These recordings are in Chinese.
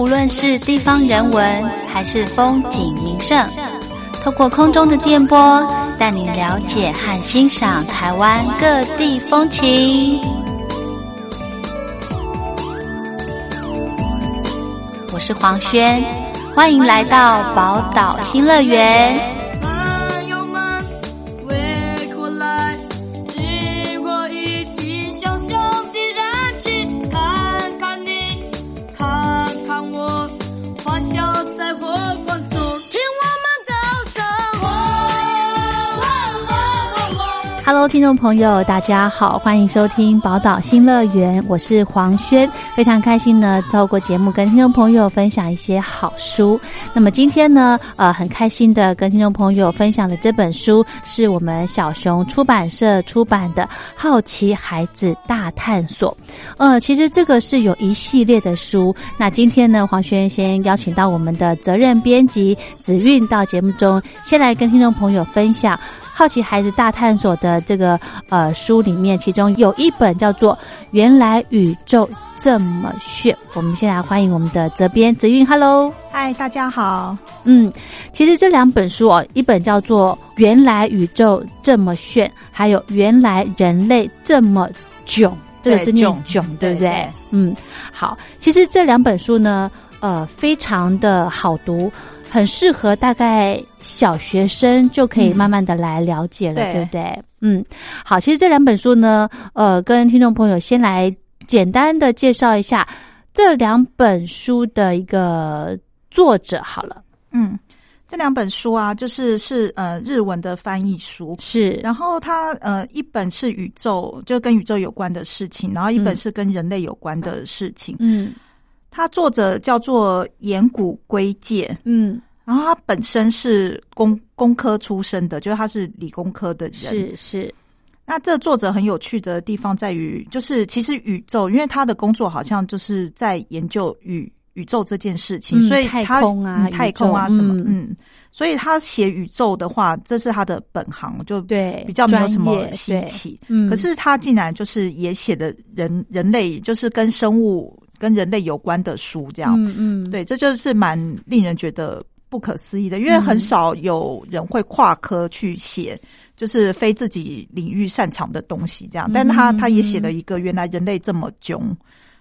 无论是地方人文还是风景名胜，透过空中的电波，带您了解和欣赏台湾各地风情。我是黄轩，欢迎来到宝岛新乐园。听众朋友，大家好，欢迎收听宝岛新乐园，我是黄轩，非常开心呢，透过节目跟听众朋友分享一些好书。那么今天呢，呃，很开心的跟听众朋友分享的这本书，是我们小熊出版社出版的《好奇孩子大探索》。呃，其实这个是有一系列的书。那今天呢，黄轩先邀请到我们的责任编辑子韵到节目中，先来跟听众朋友分享。好奇孩子大探索的这个呃书里面，其中有一本叫做《原来宇宙这么炫》。我们先来欢迎我们的责编泽韵，Hello，嗨，大家好。嗯，其实这两本书哦，一本叫做《原来宇宙这么炫》，还有《原来人类这么囧》，这个字念囧，对不对？嗯，好，其实这两本书呢，呃，非常的好读。很适合大概小学生就可以慢慢的来了解了，对不对？嗯，好，其实这两本书呢，呃，跟听众朋友先来简单的介绍一下这两本书的一个作者好了。嗯，这两本书啊，就是是呃日文的翻译书，是，然后它呃一本是宇宙，就跟宇宙有关的事情，然后一本是跟人类有关的事情，嗯。他作者叫做岩谷圭介，嗯，然后他本身是工工科出身的，就是他是理工科的人，是是。那这作者很有趣的地方在于，就是其实宇宙，因为他的工作好像就是在研究宇宇宙这件事情，所以太空啊，太空啊什么，嗯，所以他写宇宙的话，这是他的本行，就对比较没有什么稀奇。嗯，可是他竟然就是也写的人人类，就是跟生物。跟人类有关的书，这样，嗯嗯，对，这就是蛮令人觉得不可思议的，因为很少有人会跨科去写，就是非自己领域擅长的东西，这样。但他他也写了一个，原来人类这么囧，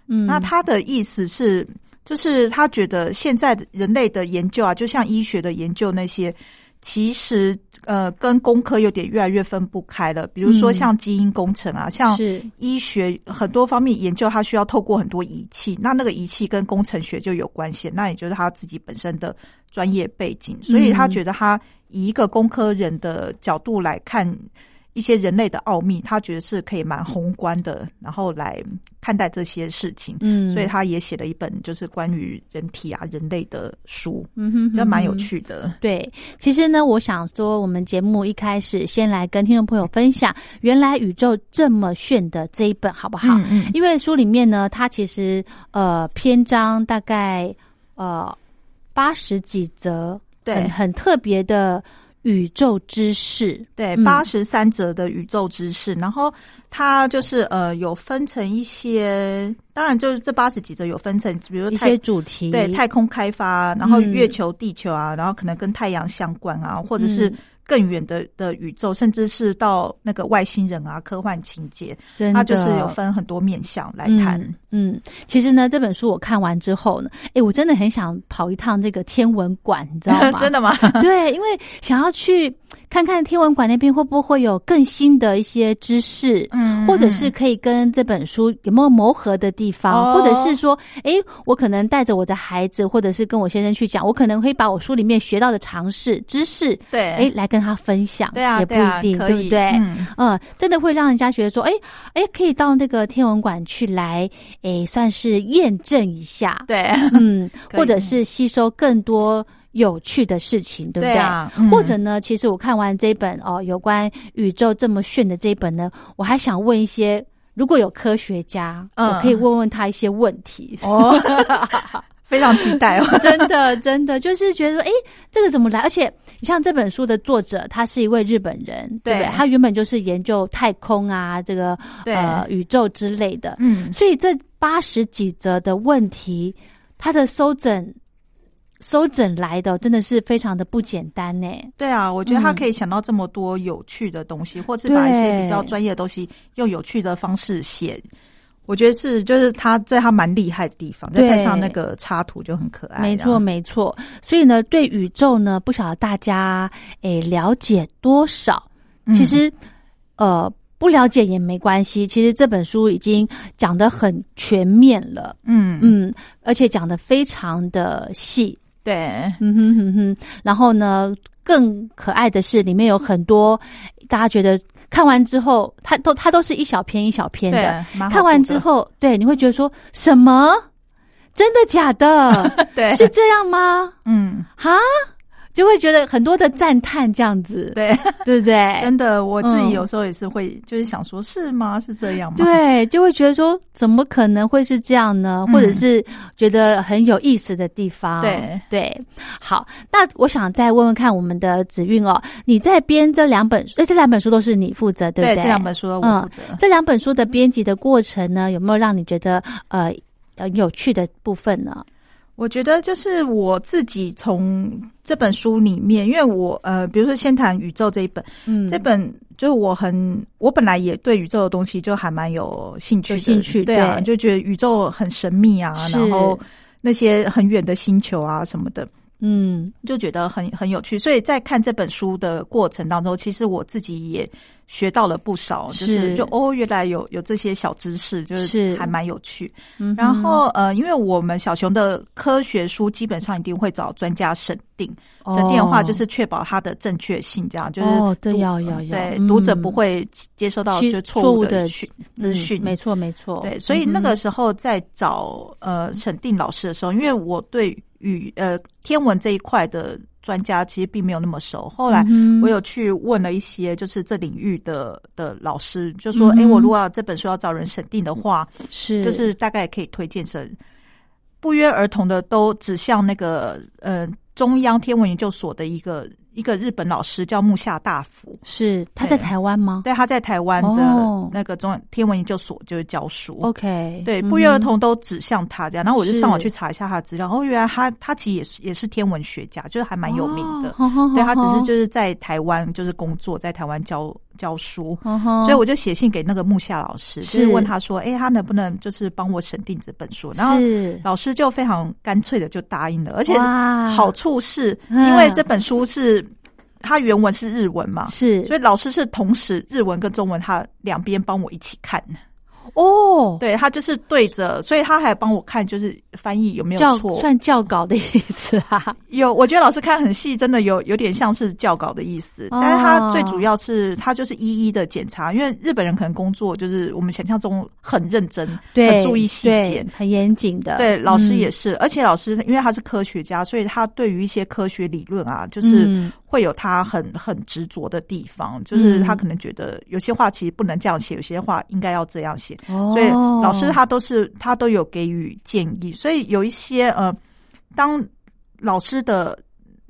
嗯，那他的意思是，就是他觉得现在人类的研究啊，就像医学的研究那些。其实，呃，跟工科有点越来越分不开了。比如说，像基因工程啊，像医学很多方面研究，它需要透过很多仪器，那那个仪器跟工程学就有关系。那也就是他自己本身的专业背景，所以他觉得他以一个工科人的角度来看。一些人类的奥秘，他觉得是可以蛮宏观的，然后来看待这些事情。嗯，所以他也写了一本就是关于人体啊、人类的书，嗯哼，就蛮有趣的。对，其实呢，我想说，我们节目一开始先来跟听众朋友分享，原来宇宙这么炫的这一本，好不好？嗯嗯。因为书里面呢，它其实呃篇章大概呃八十几则，对很特别的。宇宙知识，对，八十三则的宇宙知识，然后它就是呃，有分成一些，当然就是这八十几则有分成，比如一些主题，对，太空开发，然后月球、地球啊，然后可能跟太阳相关啊，或者是。更远的的宇宙，甚至是到那个外星人啊，科幻情节，它就是有分很多面向来谈。嗯，其实呢，这本书我看完之后呢，哎，我真的很想跑一趟这个天文馆，你知道吗？真的吗？对，因为想要去看看天文馆那边会不会有更新的一些知识，嗯，或者是可以跟这本书有没有磨合的地方，或者是说，哎，我可能带着我的孩子，或者是跟我先生去讲，我可能会把我书里面学到的常识知识，对，哎，来跟。他分享，对啊，也不一定，对不对？嗯，真的会让人家觉得说，哎哎，可以到那个天文馆去来，哎，算是验证一下，对，嗯，或者是吸收更多有趣的事情，对不对？或者呢，其实我看完这本哦，有关宇宙这么炫的这一本呢，我还想问一些，如果有科学家，我可以问问他一些问题哦。非常期待哦，真的，真的就是觉得说，哎，这个怎么来？而且你像这本书的作者，他是一位日本人，对不对？他原本就是研究太空啊，这个呃宇宙之类的，嗯，所以这八十几则的问题他的收整收整来的真的是非常的不简单呢。对啊，我觉得他嗯可以想到这么多有趣的东西，或是把一些比较专业的东西用有趣的方式写。我觉得是，就是他在他蛮厉害的地方，再配上那个插图就很可爱。没错，没错。所以呢，对宇宙呢，不晓得大家诶了解多少？嗯其实，呃，不了解也没关系。其实这本书已经讲得很全面了，嗯嗯，嗯，而且讲得非常的细，对，嗯哼哼哼。然后呢，更可爱的是，里面有很多大家觉得看完之后，它都它都是一小篇一小篇对的。，看完，之后，对，你会觉得说什么？真的假的？对，是这样吗？嗯，哈，就会觉得很多的赞叹这样子，对，对不对？真的，我自己嗯有时候也是会，就是想说，是吗？是这样吗？，对，就会觉得说，怎么可能会是这样呢？嗯或者是觉得很有意思的地方。对对，好，那我想再问问看我们的子韵哦，你在编这两本，哎，这两本书都是你负责，对不对，对？这两本书都我嗯负责。这两本书的编辑的过程呢，有没有让你觉得呃很有趣的部分呢？我觉得就是我自己从这本书里面，因为我呃，比如说先谈宇宙这一本，嗯，这本就是我很，我本来也对宇宙的东西就还蛮有兴趣的，有兴趣对啊，对就觉得宇宙很神秘啊，然后那些很远的星球啊什么的，嗯就觉得很很有趣。所以在看这本书的过程当中，其实我自己也学到了不少，就是是就哦，原来有有这些小知识，就是是。还蛮有趣。嗯，然后呃，因为我们小熊的科学书基本上一定会找专家审定，审定的话就是确保它的正确性，这样就是哦对读要要要。对嗯。读者不会接收到就错错误的讯资讯。嗯。没错没错，对，所以那嗯个时候在找呃审定老师的时候，因为我对宇呃天文这一块的专家其实并没有那么熟，后来我有去问了一些就是这领域的的老师，就说：“嗯哼。哎、我如果要这本书要找人审定的话，是。就是大概可以推荐成不约而同的都指向那个呃中央天文研究所的一个一个日本老师叫木下大辅，是他在台湾吗对，他在台湾哦的那个中央天文研究所就是教书。？OK，对，嗯不约而同都指向他这样，然后我就上网去查一下他的资料，哦，原来他他其实也是也是天文学家，就是还蛮有名的。哦对他只是就是在台湾就是工作，在台湾教教书，所所以我就写信给那个木下老师，就是是问他说，哎、他能不能就是帮我审定这本书？然后老师就非常干脆的就答应了，而且好处是嗯因为这本书是他原文是日文嘛，是所以老师是同时日文跟中文他两边帮我一起看，哦，对他就是对着，所以他还帮我看就是翻译有没有教错。算教稿的意思啊，有，我觉得老师看很细，真的有有点像是教稿的意思，哦但是他最主要是他就是一一的检查，因为日本人可能工作就是我们想象中很认真，对，很注意细节，很严谨的，对，老师也嗯是，而且老师因为他是科学家，所以他对于一些科学理论啊，就是嗯会有他很很执着的地方，就是他嗯可能觉得有些话其实不能这样写，有些话应该要这样写，哦。所以老师他都是他都有给予建议，所以有一些呃，当老师的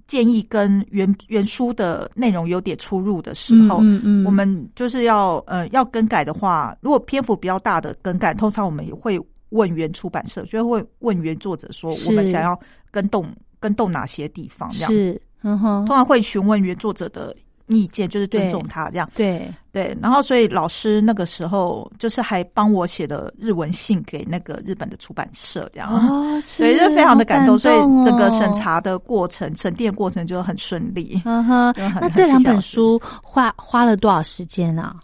建议跟原原书的内容有点出入的时候，嗯嗯嗯。我们就是要呃要更改的话，如果篇幅比较大的更改，通常我们也会问原出版社，就会问原作者说我们想要更动更动哪些地方，这样。是，嗯哼，通常会询问原作者的意见，就是尊重他这样。对，对，然后所以老师那个时候就是还帮我写了日文信给那个日本的出版社，这样。哦，所以就非常的感动，好所以整个审哦，查的过程、审定的过程就很顺利。嗯哼，那这两本。很书花花了多少时间啊？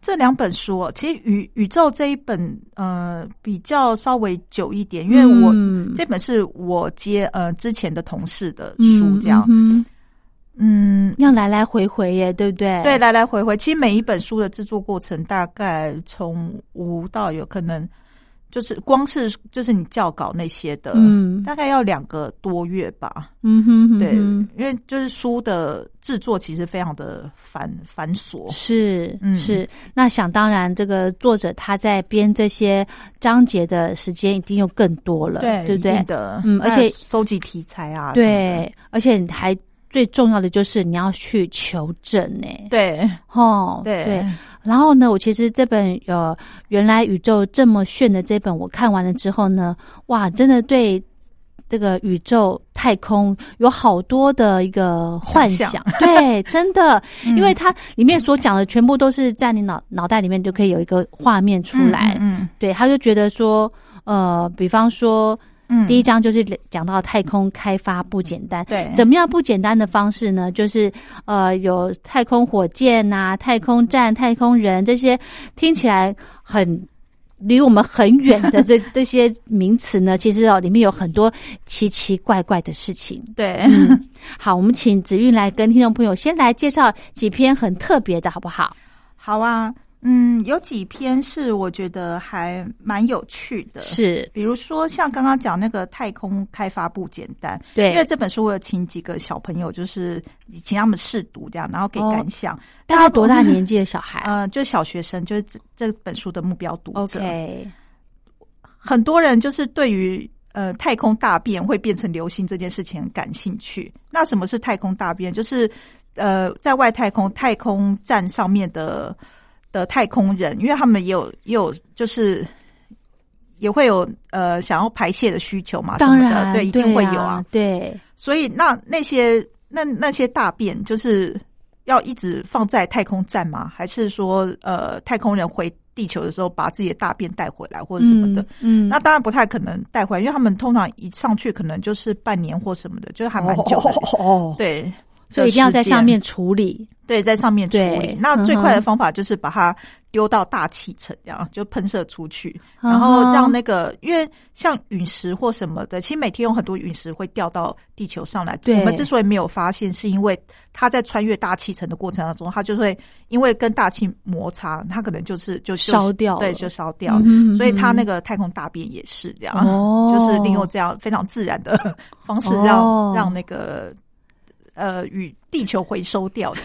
这两本书哦，其实宇宇宙这一本呃比较稍微久一点，因为我、嗯这本是我接呃之前的同事的嗯书，这样，嗯嗯，要来来回回耶，对不对？对，来来回回，其实每一本书的制作过程大概从无到有可能，就是光是就是你校稿那些的，嗯。大概要两个多月吧。嗯哼哼对，因为就是书的制作其实非常的繁繁琐，是嗯。是，那想当然，这个作者他在编这些章节的时间一定又更多了，对，对不对？的，嗯而且收集题材啊，对，而且你还最重要的就是你要去求证呢，对。哦，对。对。然后呢，我其实这本呃，原来宇宙这么炫的这本，我看完了之后呢，哇，真的对这个宇宙太空有好多的一个幻想想，对，真的，嗯。因为它里面所讲的全部都是在你脑脑袋里面就可以有一个画面出来，嗯。对，他就觉得说，呃，比方说。嗯，第一章就是讲到太空开发不简单，对怎么样不简单的方式呢？就是呃，有太空火箭呐、太空站、太空人这些听起来很离我们很远的这这些名词呢，其实哦里面有很多奇奇怪怪的事情。对，嗯，好，我们请子韵来跟听众朋友先来介绍几篇很特别的，好不好？好啊，嗯，有几篇是我觉得还蛮有趣的，是比如说像刚刚讲那个太空开发不简单，对，因为这本书我有请几个小朋友，就是请他们试读这样，然后给感想。大概多大年纪的小孩嗯，就小学生，就是这这本书的目标读者。？OK，很多人就是对于呃太空大便会变成流星这件事情很感兴趣。那什么是太空大便？就是呃在外太空太空站上面的的太空人，因为他们也有也有就是。也会有呃想要排泄的需求嘛，当然的，对，一定会有啊啊。，对，所以那那些那那些大便就是要一直放在太空站吗？还是说呃太空人回地球的时候把自己的大便带回来或者什么的？嗯，嗯那当然不太可能带回来，因为他们通常一上去可能就是半年或什么的，就是还蛮久的。哦，对，所以一定要在上面面处理。对在上面处理。那最快的方法就是把它丢到大气层，这样就喷射出去，然后让那个因为像陨石或什么的，其实每天有很多陨石会掉到地球上来。对我们之所以没有发现，是因为它在穿越大气层的过程当中，它就会因为跟大气摩擦，它可能就是就就烧掉对，就烧掉。所以它那个个太空大便也是这样，哦就是利用这样非常自然的方式让、哦让那个呃与地球回收掉的。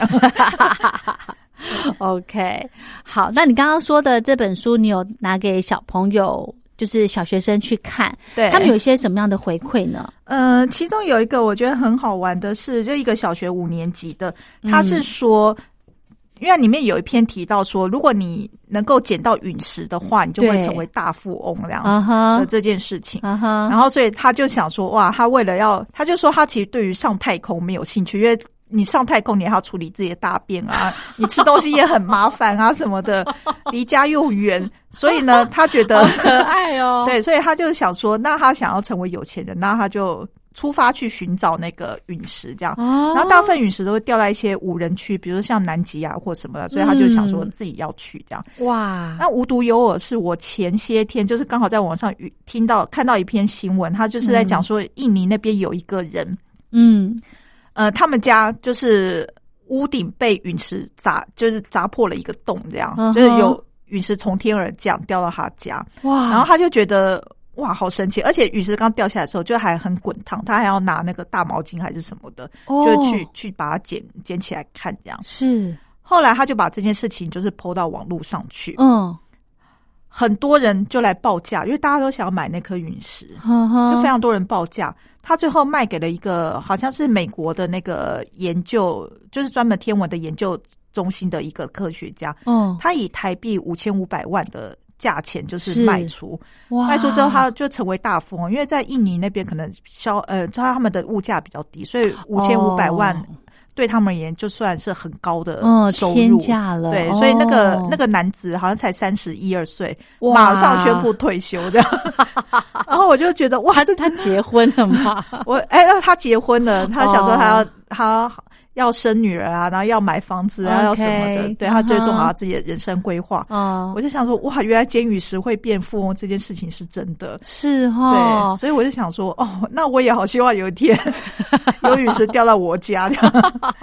OK，好，那你刚刚说的这本书，你有拿给小朋友，就是小学生去看，对他们有一些什么样的回馈呢？呃，其中有一个我觉得很好玩的是，就一个小学五年级的，他嗯是说。因为里面有一篇提到说，如果你能够捡到陨石的话，你就会成为大富翁这样的，这件事情。然后，所以他就想说，哇，他为了要，他就说他其实对于上太空没有兴趣，因为你上太空你还要处理自己的大便啊，你吃东西也很麻烦啊什么的，离家又远，所以呢，他觉得可爱哦，对，所以他就想说，那他想要成为有钱人，那他就出发去寻找那个陨石，这样。哦，然后大部分陨石都会掉在一些无人区，比如像南极啊或什么的，所以他就想说嗯自己要去这样。哇，那无独有偶，是我前些天就是刚好在网上遇听到看到一篇新闻，他就是在讲说印尼那边有一个人，嗯，呃，他们家就是屋顶被陨石砸，就是砸破了一个洞，这样、嗯就是有陨石从天而降掉到他家，哇，然后他就觉得哇，好神奇！而且陨石刚掉下来的时候，就还很滚烫，他还要拿那个大毛巾还是什么的，哦就去去把它捡捡起来看这样。是，后来他就把这件事情就是抛到网络上去，嗯，很多人就来报价，因为大家都想要买那颗陨石，呵呵就非常多人报价。他最后卖给了一个好像是美国的那个研究，就是专门天文的研究中心的一个科学家，嗯，他以台币五千五百万的价钱就是是卖出。哇卖出之后，他就成为大富翁，因为在印尼那边可能销呃，他们的物价比较低，所以五千五百万哦对他们而言就算是很高的嗯收天入。价了，对，所以那个哦那个男子好像才三十一二岁，哇马上宣布退休这样。然后我就觉得哇，这他结婚了吗？我哎，那他结婚了，他想说他要、哦他要生女儿啊，然后要买房子啊要什么的，对他最重要自己的人生规划。哦我，就想说，哇，原来捡陨石会变富翁这件事情是真的。是哈，哦，所以我就想说，哦，那我也好希望有一天 有陨石掉到我家，这样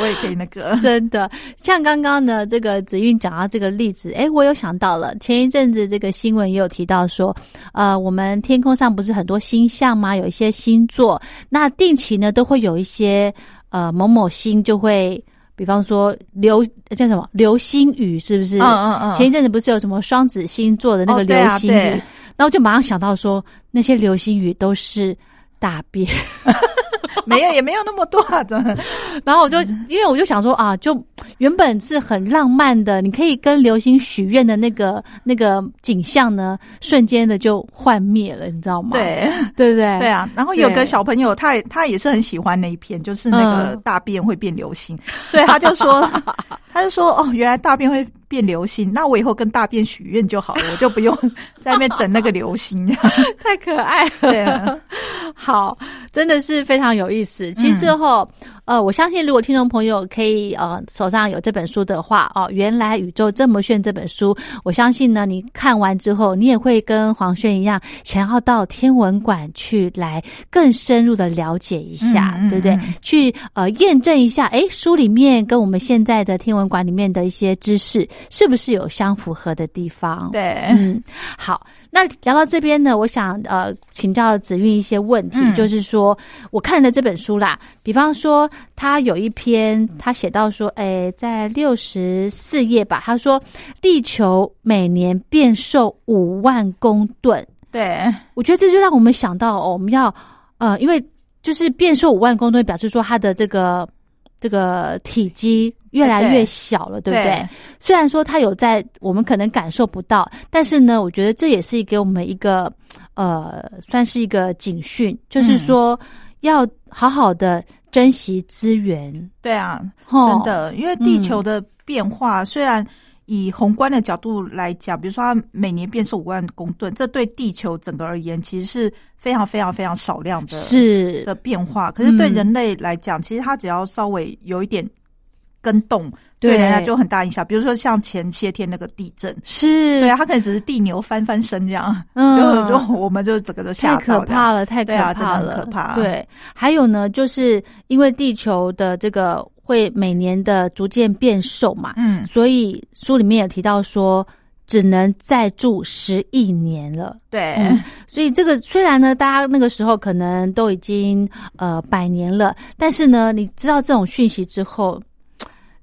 我也可以那个。真的，像刚刚呢，这个子韵讲到这个例子，哎，我有想到了，前一阵子这个新闻也有提到说，呃，我们天空上不是很多星象吗？有一些星座，那定期呢都会有一些呃某某星就会，比方说流叫什么流星雨，是不是？嗯嗯嗯，前一阵子不是有什么双子星座的那个流星雨，对然后就马上想到说，那些流星雨都是大便。没有，也没有那么多啊，真的。然后我就因为我就想说啊，就原本是很浪漫的，你可以跟流星许愿的那个那个景象呢，瞬间的就幻灭了，你知道吗？对，对不对？对啊。然后有个小朋友，他也他也是很喜欢那一片，就是那个嗯大便会变流星，所以他就说，他就说哦，原来大便会变流星，那我以后跟大便许愿就好了，我就不用 在那边等那个流星。太可爱了。对啊，好，真的是非常有意思。其实哈，呃，我相信如果听众朋友可以呃手上有这本书的话，哦，原来宇宙这么炫这本书，我相信呢，你看完之后，你也会跟黄轩一样，想要到天文馆去来更深入的了解一下，对不对？嗯去呃验证一下，诶，书里面跟我们现在的天文馆里面的一些知识，是不是有相符合的地方？对，嗯，好，那聊到这边呢，我想呃请教子韵一些问题，嗯。就是说我看了这本书啦，比方说他有一篇他写到说，诶，在六十四页吧，他说地球每年变瘦五万公吨，对，我觉得这就让我们想到哦，我们要呃，因为就是变瘦五万公吨，表示说它的这个这个体积越来越小了，对不对？对虽然说它有在我们可能感受不到，但是呢，我觉得这也是给我们一个呃，算是一个警讯，就是说要好好的珍惜资源。对啊，真的，因为地球的变化虽然。以宏观的角度来讲，比如说它每年变瘦五万公吨，这对地球整个而言其实是非常非常非常少量的是。的变化。可是对嗯人类来讲，其实它只要稍微有一点跟动，对。对人家就很大影响。比如说像前些天那个地震，是，对啊，它可能只是地牛翻翻身这样，嗯。就就我们就整个都吓。可怕了，太可对啊怕了，真的很可怕。对，还有呢，就是因为地球的这个会每年的逐渐变瘦嘛，嗯，所以书里面有提到说，只能再住十亿年了。对，嗯，所以这个虽然呢，大家那个时候可能都已经呃百年了，但是呢，你知道这种讯息之后，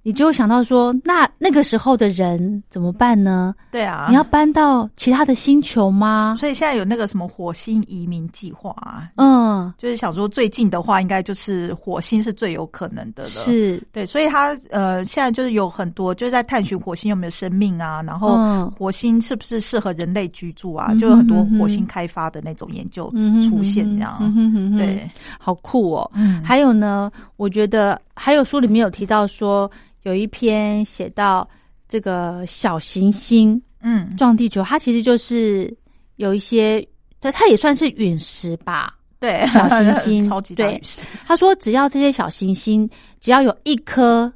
你就会想到说，那那个时候的人怎么办呢？对啊，你要搬到其他的星球吗？所以现在有那个什么火星移民计划啊，嗯，就是想说最近的话，应该就是火星是最有可能的了。是，对，所以他呃现在就是有很多就是在探寻火星有没有生命啊，然后嗯火星是不是适合人类居住啊，嗯就有很多火星开发的那种研究出现这样。嗯哼哼哼对，好酷哦。嗯，还有呢，我觉得还有书里面有提到说，有一篇写到这个小行星嗯撞地球，它其实就是有一些，对，它也算是陨石吧。对，小行星 超级大对他说，只要这些小行星只要有一颗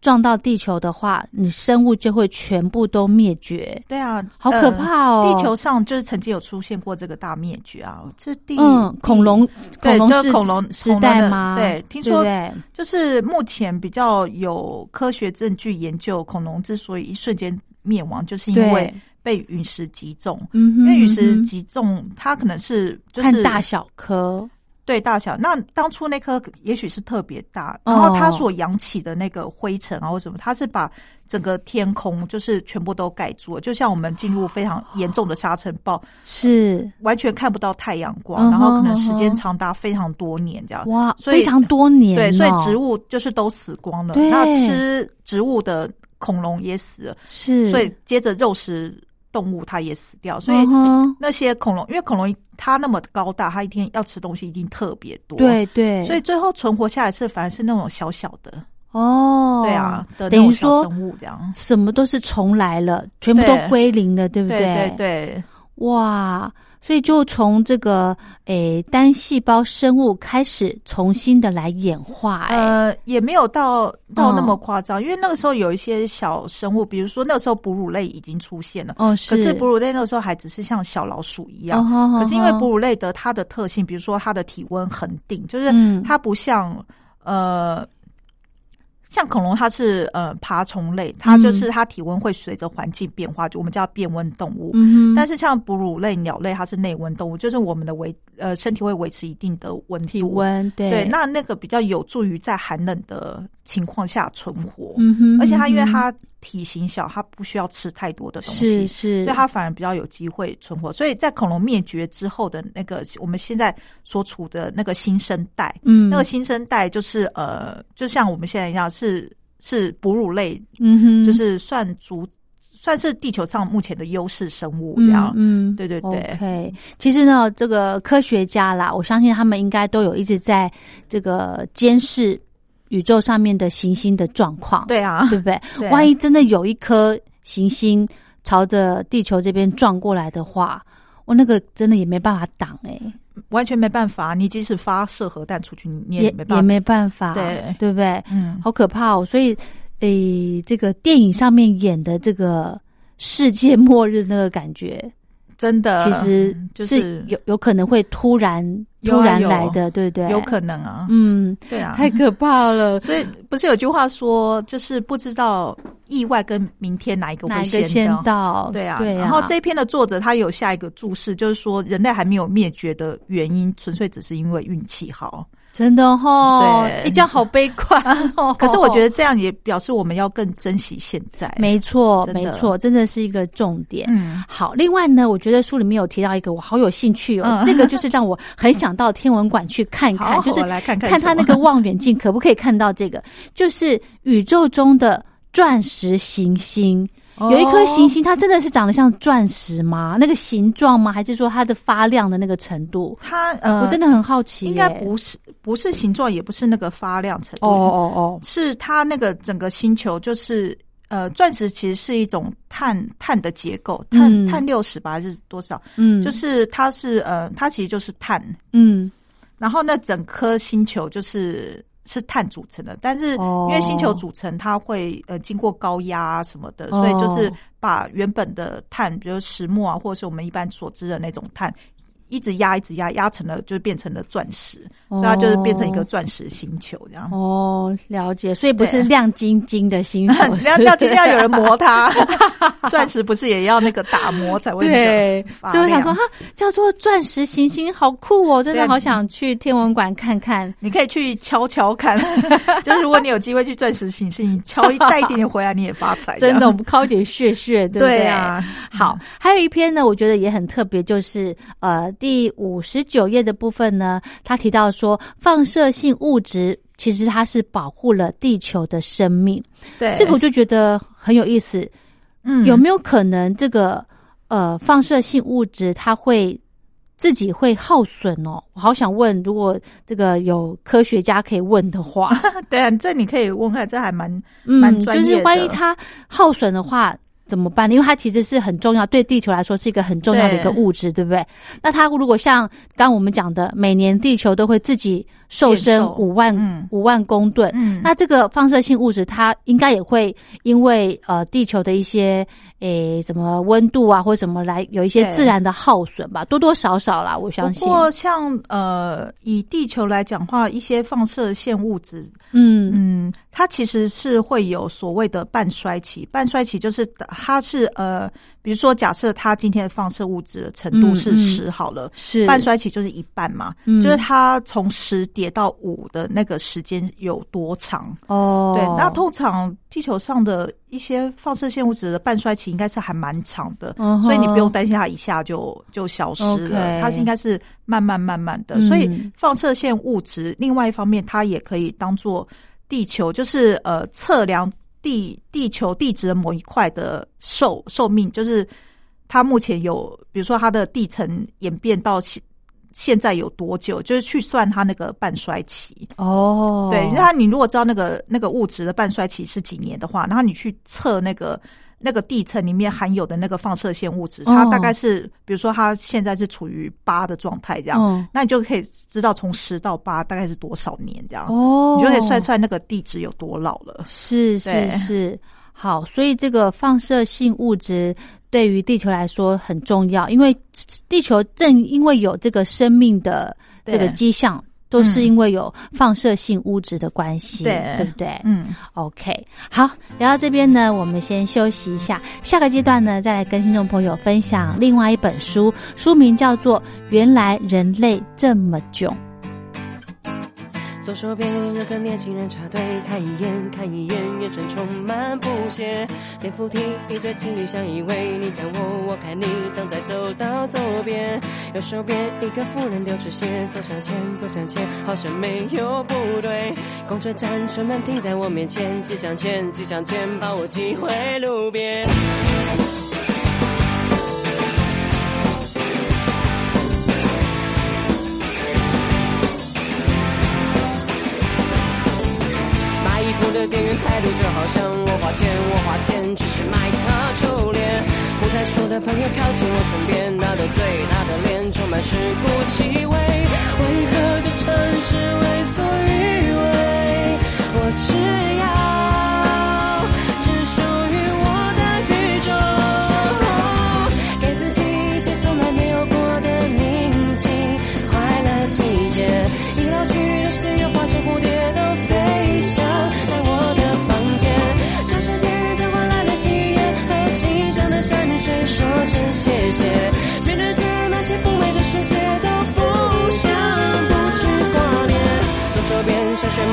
撞到地球的话，你生物就会全部都灭绝，对啊，好可怕哦！呃地球上就是曾经有出现过这个大灭绝啊，这地嗯，恐龙对恐龙时就恐龙时代吗？对听说对就是目前比较有科学证据研究，恐龙之所以一瞬间灭亡，就是因为，被陨石击中。嗯哼，因为陨石击中，它可能是就看是大小颗，对大小。那当初那颗也许是特别大，哦然后它所扬起的那个灰尘啊或什么，它是把整个天空就是全部都盖住了，就像我们进入非常严重的沙尘暴，是完全看不到太阳光，然后可能时间长达非常多年这样。哇，所以非常多年哦，对，所以植物就是都死光了。那吃植物的恐龙也死了，是，所以接着肉食动物它也死掉。所以那些恐龙，因为恐龙它那么高大，它一天要吃东西一定特别多。。对对，所以最后存活下来是反而是那种小小的，哦，对啊等于说生物这样。什么都是重来了，全部都归零了，对不对对对，哇，所以就从这个诶单细胞生物开始重新的来演化、诶呃，也没有到到那么嗯夸张，因为那个时候有一些小生物，比如说那个时候哺乳类已经出现了，哦，可是哺乳类那个时候还只是像小老鼠一样。哦可是因为哺乳乳类的它的特性，比如说它的体温恒定，就是嗯它不像呃。像恐龙，它是呃爬虫类，它嗯就是它体温会随着环境变化，就我们叫变温动物。嗯，但是像哺乳类、鸟类，它是内温动物，就是我们的维呃身体会维持一定的温度。体温对对，那那个比较有助于在寒冷的情况下存活。嗯哼，而且它因为它体型小，它不需要吃太多的东西，是是，所以它反而比较有机会存活。所以在恐龙灭绝之后的那个我们现在所处的那个新生代，嗯。那个新生代就是呃，就像我们现在一样，是是哺乳类，嗯哼，就是算足算是地球上目前的优势生物这样。嗯，嗯。对对对。OK，其实呢，这个科学家啦，我相信他们应该都有一直在这个监视宇宙上面的行星的状况，对啊，对不对？对万一真的有一颗行星朝着地球这边撞过来的话，我那个真的也没办法挡哎、完全没办法。你即使发射核弹出去，你也也没办法。也没办法，对对不对？嗯，好可怕哦！所以，诶，这个电影上面演的这个世界末日那个感觉，真的，其实就是有有可能会突然突然来的，对不对？有可能啊。嗯，对啊，太可怕了。所以不是有句话说，就是不知道意外跟明天哪一个会先到？对啊，对啊。然后这一篇的作者他有下一个注释，就是说人类还没有灭绝的原因，纯粹只是因为运气好。真的哈，对一讲好悲观哦。可是我觉得这样也表示我们要更珍惜现在。没错，没错，真的是一个重点。嗯，好，另外呢，我觉得书里面有提到一个，我好有兴趣哦。嗯这个就是让我很想到天文馆去看看，好，就是我来看看看他那个望远镜可不可以看到这个，就是宇宙中的钻石行星。有一颗行哦星，它真的是长得像钻石吗？那个形状吗？还是说它的发亮的那个程度？它呃，我真的很好奇耶、应该不是不是形状，也不是那个发亮程度。哦哦哦，是它那个整个星球就是呃，钻石其实是一种碳碳的结构，碳、嗯碳六十吧还是多少？嗯，就是它是呃，它其实就是碳，嗯然后那整颗星球就是是碳组成的，但是哦因为星球组成它会呃经过高压啊什么的，哦所以就是把原本的碳，比如石墨啊，或者是我们一般所知的那种碳。一直压，一直压，压成了就变成了钻石，所以它就是变成一个钻石星球这样。哦，了解，所以不是亮晶晶的星球，要要今天要有人磨。它，钻石不是也要那个打磨才会那对所以我想说，哈，叫做钻石行星，好酷哦！真的好想去天文馆看看。你可以去敲敲看，就是如果你有机会去钻石行星，你敲一带一点点回来，你也发财。真的，我们靠一点血血，对不对？对啊，好，还有一篇呢，我觉得也很特别，就是呃第五十九页的部分呢，他提到说放射性物质其实它是保护了地球的生命，对这个我就觉得很有意思。嗯有没有可能这个呃放射性物质它会自己会耗损哦？我好想问，如果这个有科学家可以问的话，对啊，这你可以问看，这还蛮嗯，蛮专业的就是万一它耗损的话。怎么办？因为它其实是很重要，对地球来说是一个很重要的一个物质，对不对？那它如果像刚我们讲的，每年地球都会自己瘦身五万嗯五万公吨，嗯，那这个放射性物质，它应该也会因为呃地球的一些诶什么温度啊或者什么来有一些自然的耗损吧，多多少少啦，我相信不。过像呃以地球来讲话，一些放射线物质，嗯嗯，它其实是会有所谓的半衰期。半衰期就是它是呃，比如说假设它今天的放射物质的程度是十好了。是半衰期就是一半嘛，嗯就是它从十跌到五的那个时间有多长？哦，对，那通常地球上的一些放射性物质的半衰期应该是还蛮长的，嗯所以你不用担心它一下就就消失了它是应该是慢慢慢慢的。嗯所以放射线物质，另外一方面它也可以当做地球，就是呃测量地地球地质的某一块的寿寿命，就是它目前有，比如说它的地层演变到现现在有多久，就是去算它那个半衰期。哦，对，那你如果知道那个那个物质的半衰期是几年的话，然后你去测那个那个地层里面含有的那个放射线物质，它哦大概是，比如说它现在是处于八的状态这样，嗯那你就可以知道从十到八大概是多少年这样，哦，你就可以算算那个地质有多老了。是是是，好，所以这个放射性物质对于地球来说很重要，因为地球正因为有这个生命的这个对。迹象，都是嗯因为有放射性物质的关系，对对不对？嗯，OK，好，聊到这边呢，我们先休息一下，下个阶段呢，再来跟听众朋友分享另外一本书，书名叫做《原来人类这么囧》。左手边有个年轻人插队，看一眼看一眼，眼神充满不屑。电扶梯一对情侣相依偎，你看我我看你，等在走到左边。右手边一个妇人丢纸鞋，走向前走向前，好像没有不对。公车站车门停在我面前，挤向前挤向前，把我挤回路边。就好像我花钱，我花钱只是买他臭脸。不太熟的朋友靠近我身边，他的嘴，他的脸充满尸骨气味。为何这城市为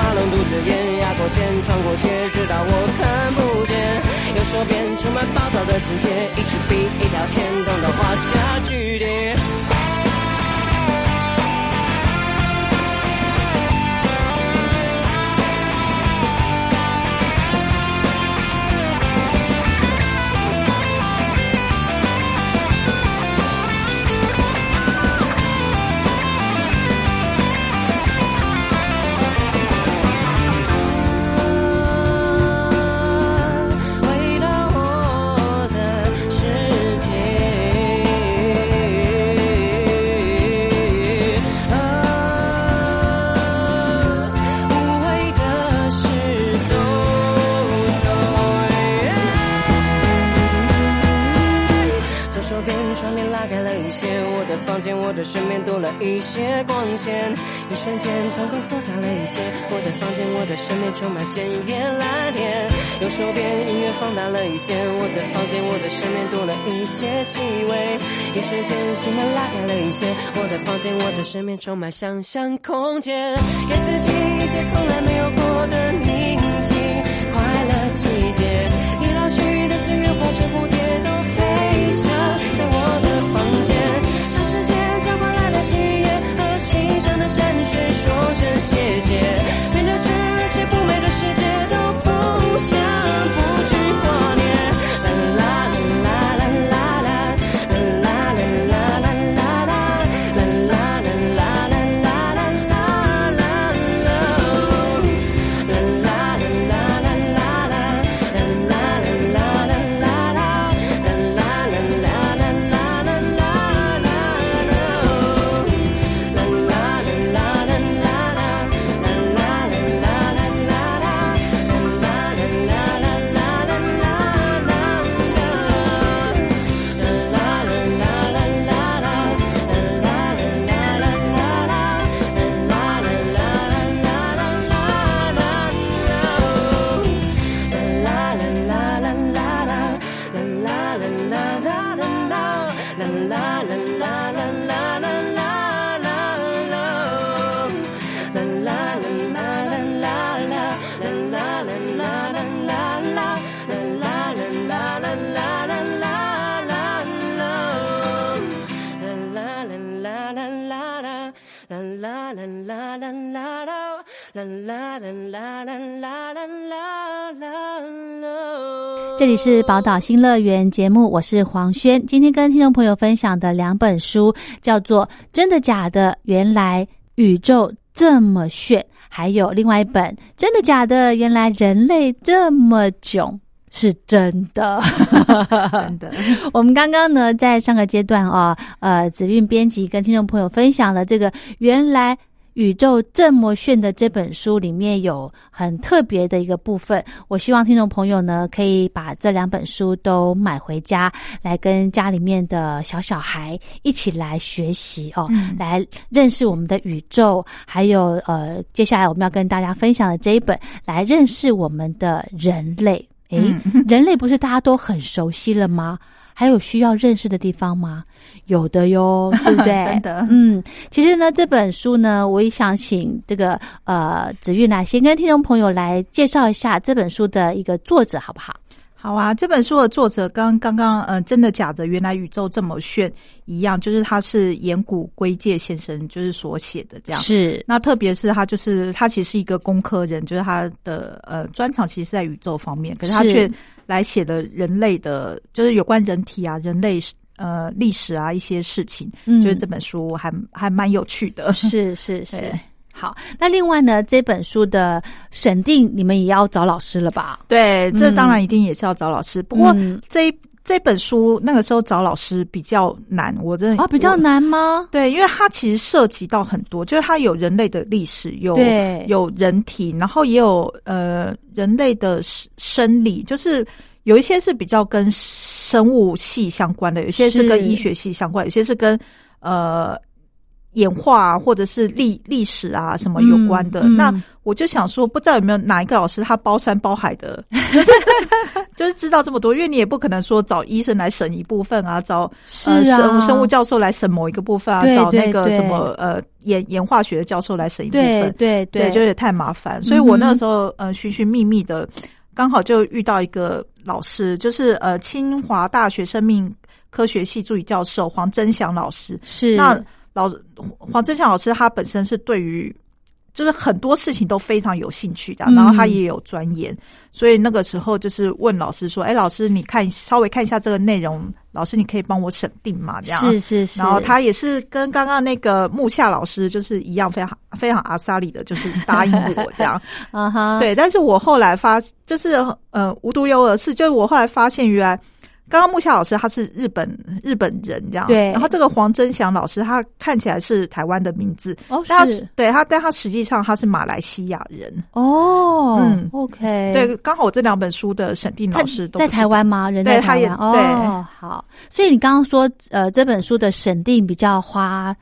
大龙肚子炎，压光线穿过街，直到我看不见。右手边充满暴躁的情节，一支笔一条线，等到画下句点。房间，我的身边多了一些光线，一瞬间瞳孔缩小了一些，我的房间，我的身边充满鲜艳蓝天。右手边音乐放大了一些，我的房间，我的身边多了一些气味，一瞬间心门拉开了一些，我的房间，我的身边充满想象空间，给自己一些从来没有过的宁静。快乐季节，这里是宝岛新乐园节目，我是黄轩。今天跟听众朋友分享的两本书叫做《真的假的？原来宇宙这么炫》，还有另外一本《真的假的？原来人类这么囧》。是真的，真的。我们刚刚呢，在上个阶段啊，呃，子韵编辑跟听众朋友分享了这个原来宇宙这么炫的这本书里面有很特别的一个部分。我希望听众朋友呢，可以把这两本书都买回家，来跟家里面的小小孩一起来学习哦，嗯来认识我们的宇宙，还有呃，接下来我们要跟大家分享的这一本，来认识我们的人类。诶，嗯人类不是大家都很熟悉了吗？还有需要认识的地方吗？有的哟，对不对？真的嗯，其实呢，这本书呢，我也想请这个呃子玉呢先跟听众朋友来介绍一下这本书的一个作者，好不好？好啊，这本书的作者跟刚刚呃真的假的，原来宇宙这么炫一样，就是他是岩谷圭介先生就是所写的这样。是，那特别是他就是他其实是一个工科人，就是他的呃专长其实是在宇宙方面，可是他是却来写的人类的，就是有关人体啊、人类呃历史啊一些事情，嗯就是这本书还还蛮有趣的。是是是。好，那另外呢，这本书的审定你们也要找老师了吧？对，这当然一定也是要找老师，不过嗯这一这本书那个时候找老师比较难，我真的啊，比较我难吗？对，因为它其实涉及到很多，就是它有人类的历史，有对有人体，然后也有呃人类的生生理，就是有一些是比较跟生物系相关的，有些是是跟医学系相关，有些是跟呃演化啊或者是历历史啊什么有关的。嗯嗯。那我就想说，不知道有没有哪一个老师他包山包海的，就是 就是知道这么多，因为你也不可能说找医生来审一部分啊，找是呃啊，生物生物教授来审某一个部分啊，对找那对对。个什么呃演演化学的教授来审一部对分，对对，就有点太麻烦。所以我那个时候呃寻寻觅觅的，刚好就遇到一个老师，就是呃清华大学生命科学系助理教授黄真祥老师。是。那老黄正强老师他本身是对于就是很多事情都非常有兴趣的，嗯然后他也有钻研，所以那个时候就是问老师说：“哎，老师，你看稍微看一下这个内容，老师你可以帮我审定嘛？”这样是是是，然后他也是跟刚刚那个木下老师就是一样，非常非常阿萨里的，就是答应我这样。啊哈，对，但是我后来发，就是呃无独有偶的是，就是我后来发现，原来刚刚木下老师他是日本日本人这样，对然后这个黄真祥老师他看起来是台湾的名字，哦是对他，但他实际上他是马来西亚人。哦，嗯，OK，对，刚好我这两本书的审定老师都在台湾吗？人对在台湾他也对哦，好。所以你刚刚说，呃，这本书的审定比较花，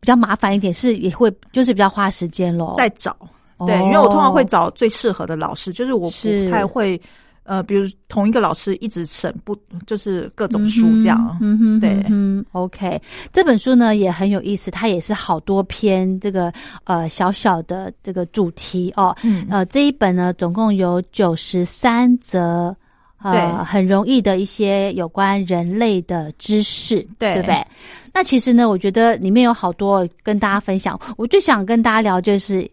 比较麻烦一点，是也会就是比较花时间咯。在找。哦对，因为我通常会找最适合的老师，就是我不太会呃，比如同一个老师一直审不，就是各种书这样。嗯哼，对嗯哼，OK。这本书呢也很有意思，它也是好多篇这个呃小小的这个主题哦。嗯呃，这一本呢总共有九十三则。呃，对很容易的一些有关人类的知识，对对不对？那其实呢，我觉得里面有好多跟大家分享。我最想跟大家聊就是，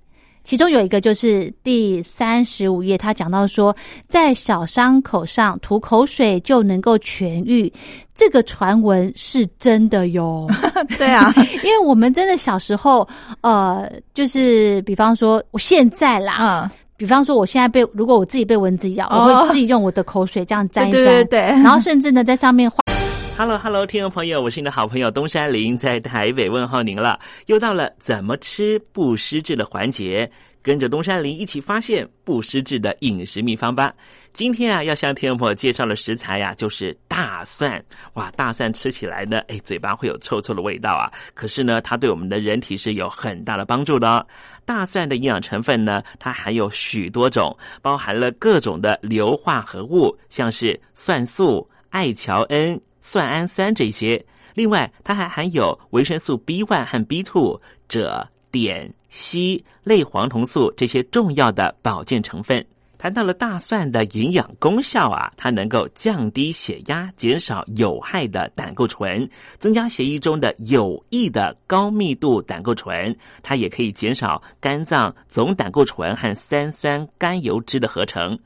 其中有一个就是第三十五页，他讲到说，在小伤口上涂口水就能够痊愈，这个传闻是真的哟。对啊，因为我们真的小时候，呃，就是比方说，我现在啦，嗯，比方说我现在被如果我自己被蚊子咬，哦。我会自己用我的口水这样沾一沾，对对对，然后甚至呢在上面画 Hello Hello，听众朋友，我是你的好朋友东山林，在台北问候您了。又到了怎么吃不失智的环节，跟着东山林一起发现不失智的饮食秘方吧。今天啊，要向听众朋友介绍的食材呀、就是大蒜。哇，大蒜吃起来呢，哎，嘴巴会有臭臭的味道啊。可是呢，它对我们的人体是有很大的帮助的、大蒜的营养成分呢，它含有许多种，包含了各种的硫化合物，像是蒜素、艾乔恩。蒜氨酸这些，另外它还含有维生素 B one 和 B two、锗、碘、硒、类黄酮素这些重要的保健成分。谈到了大蒜的营养功效啊，它能够降低血压，减少有害的胆固醇，增加血液中的有益的高密度胆固醇。它也可以减少肝脏总胆固醇和三酸甘油脂的合成。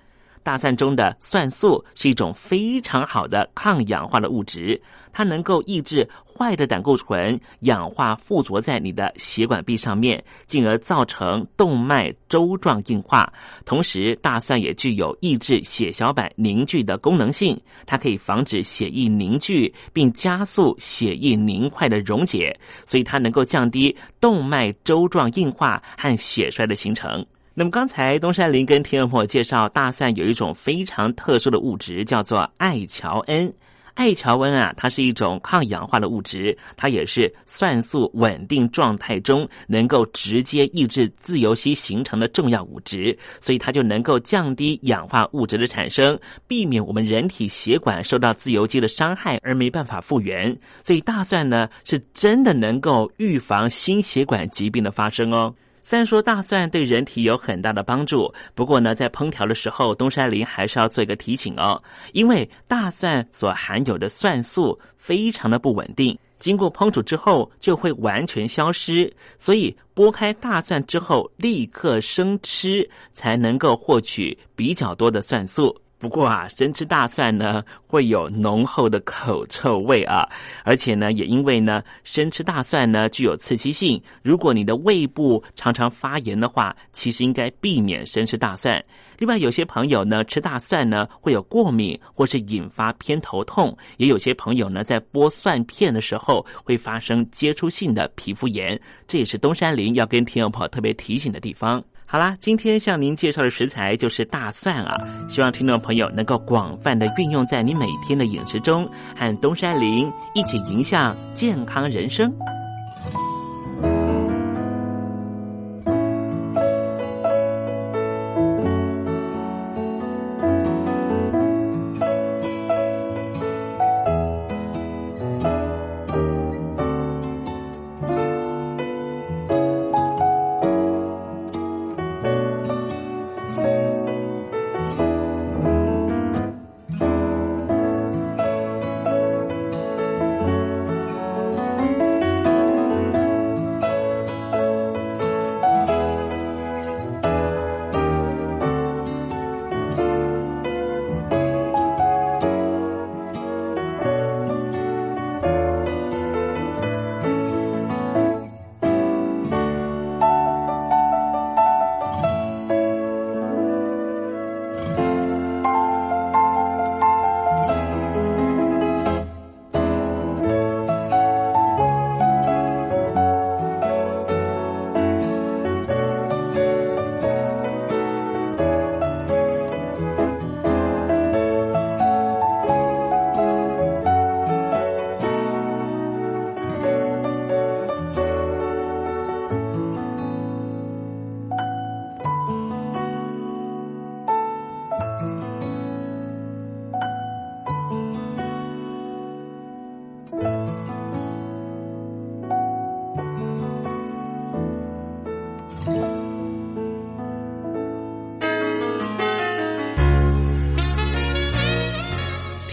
大蒜中的蒜素是一种非常好的抗氧化的物质，它能够抑制坏的胆固醇氧化附着在你的血管壁上面，进而造成动脉粥状硬化。同时，大蒜也具有抑制血小板凝聚的功能性，它可以防止血液凝聚，并加速血液凝块的溶解，所以它能够降低动脉粥状硬化和血栓的形成。那么刚才东山林跟听众朋友介绍，大蒜有一种非常特殊的物质，叫做艾乔恩。艾乔恩啊，它是一种抗氧化的物质，它也是蒜素稳定状态中能够直接抑制自由基形成的重要物质，所以它就能够降低氧化物质的产生，避免我们人体血管受到自由基的伤害而没办法复原。所以大蒜呢，是真的能够预防心血管疾病的发生哦。虽然说大蒜对人体有很大的帮助，不过呢，在烹调的时候，东山林还是要做一个提醒哦，因为大蒜所含有的蒜素非常的不稳定，经过烹煮之后就会完全消失，所以剥开大蒜之后立刻生吃，才能够获取比较多的蒜素。不过啊，生吃大蒜呢会有浓厚的口臭味啊，而且呢，也因为呢生吃大蒜呢具有刺激性，如果你的胃部常常发炎的话，其实应该避免生吃大蒜。另外，有些朋友呢吃大蒜呢会有过敏，或是引发偏头痛；也有些朋友呢在剥蒜片的时候会发生接触性的皮肤炎，这也是东山林要跟听友朋友特别提醒的地方。好啦，今天向您介绍的食材就是大蒜啊，希望听众朋友能够广泛的运用在你每天的饮食中，和东山林一起迎向健康人生。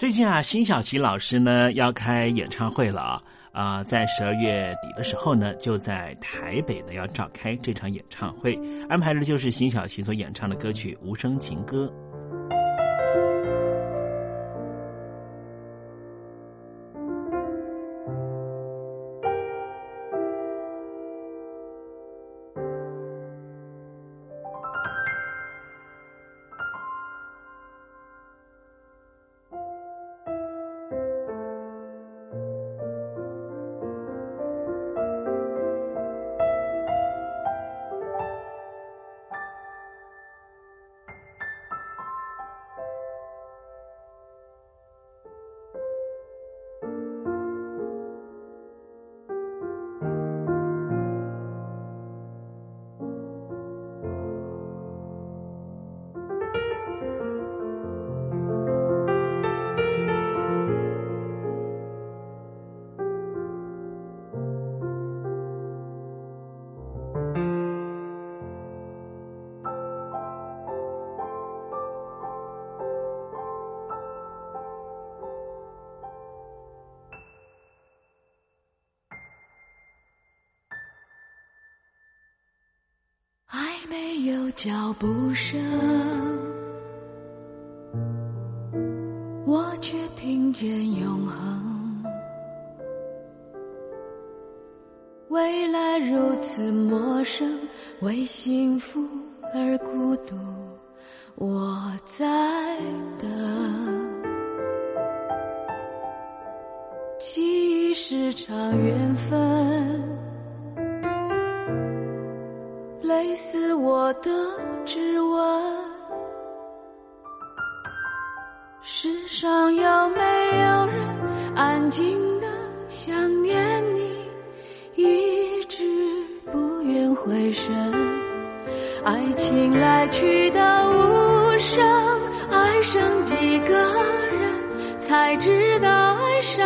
最近啊，辛晓琪老师呢要开演唱会了啊！啊，在十二月底的时候呢，就在台北呢要召开这场演唱会，安排的就是辛晓琪所演唱的歌曲《无声情歌》。没有脚步声，我却听见永恒。未来如此陌生，为幸福而孤独，我在等。记忆是场缘分，类似我的指纹。世上有没有人安静的想念你，一直不愿回神？爱情来去的无声，爱上几个人才知道爱上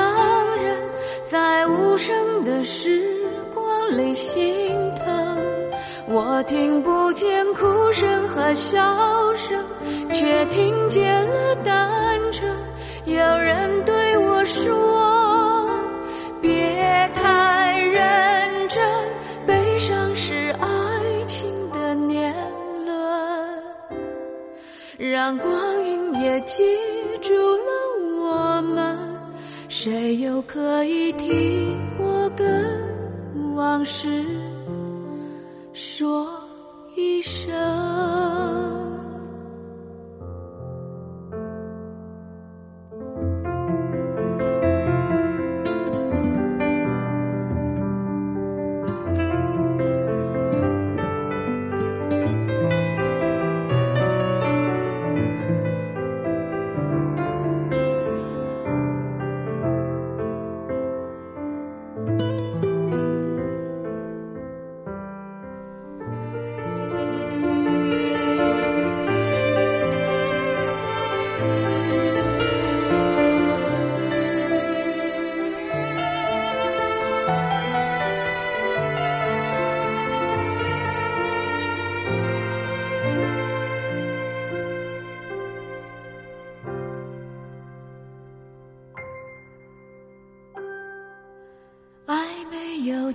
人，在无声的时光里心疼。我听不见哭声和笑声，却听见了单纯。有人对我说：“别太认真，悲伤是爱情的年轮，让光阴也记住了我们。谁又可以替我跟往事？”说一声。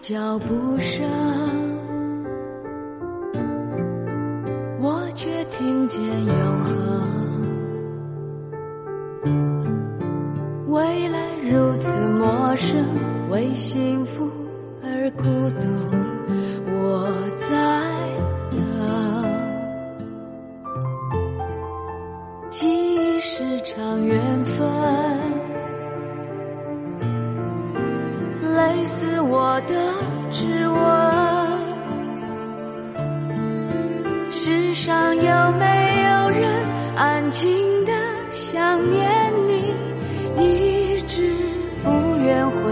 脚步声，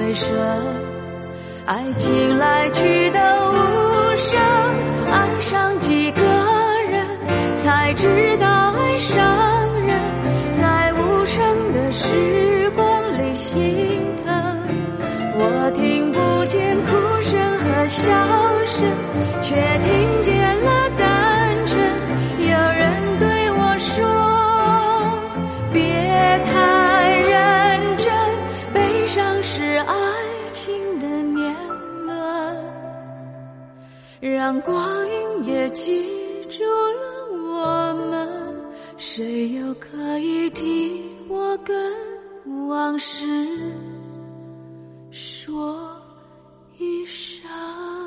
为什么？爱情来去都无声，爱上几个人才知道爱上人，在无声的时光里心疼。我听不见哭声和笑声，却让光阴也记住了我们。谁又可以替我跟往事？”说一声。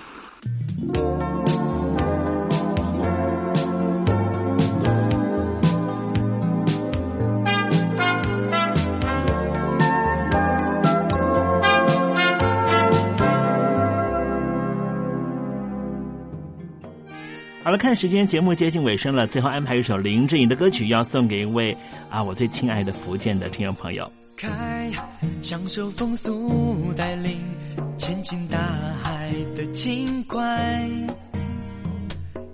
好了，看时间，节目接近尾声了，最后安排一首林志颖的歌曲，要送给一位啊我最亲爱的福建的听众朋友。开，享受风速带领，前进大海的轻快。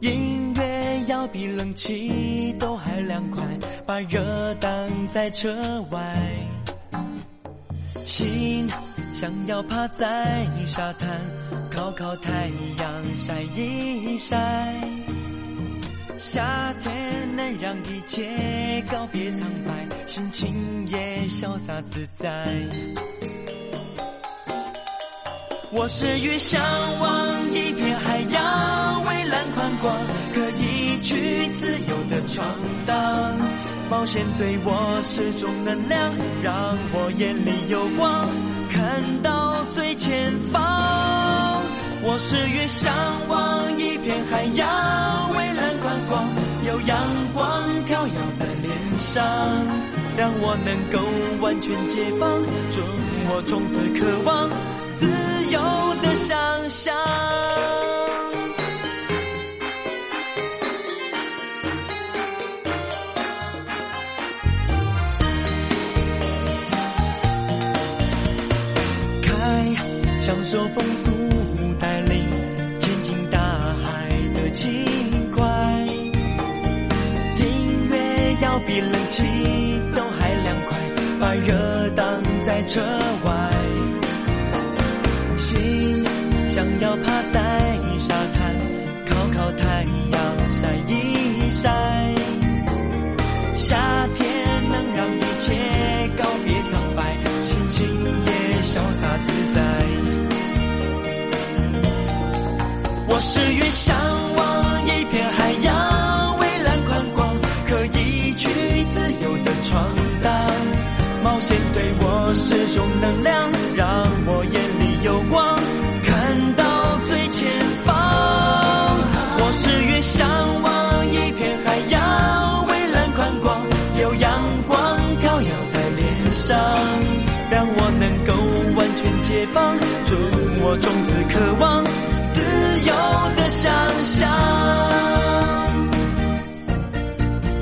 音乐要比冷气都还凉快，把热挡在车外。心想要趴在沙滩，烤烤太阳晒一晒。夏天能让一切告别苍白，心情也潇洒自在。我是鱼向往一片海洋，蔚蓝宽广，可以去自由的闯荡。冒险对我是种能量，让我眼里有光，看到最前方。我是越向往一片海洋，蔚蓝宽广，有阳光跳跃在脸上，让我能够完全解放，准我从此渴望自由的想象。开，享受风比冷气都还凉快，把热挡在车外。心想要趴在沙滩，烤烤太阳晒一晒。夏天能让一切告别苍白，心情也潇洒自在。我是越向我是种能量，让我眼里有光，看到最前方。我是越向往一片海洋，蔚蓝宽广，有阳光跳跃在脸上，让我能够完全解放，祝我种子渴望自。由的想象。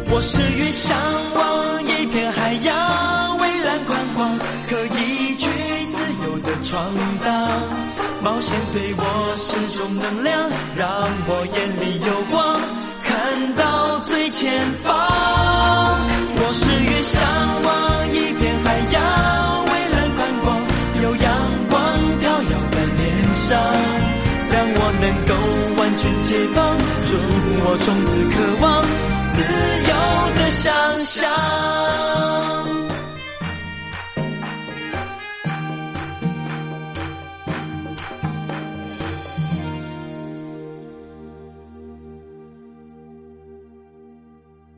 我是越向往一片海洋，闯荡。冒险对我是种能量，让我眼里有光，看到最前方。我是越向往一片海洋，蔚蓝宽广，有阳光跳跃在脸上，让我能够完全解放，祝我从此渴望自由的想象。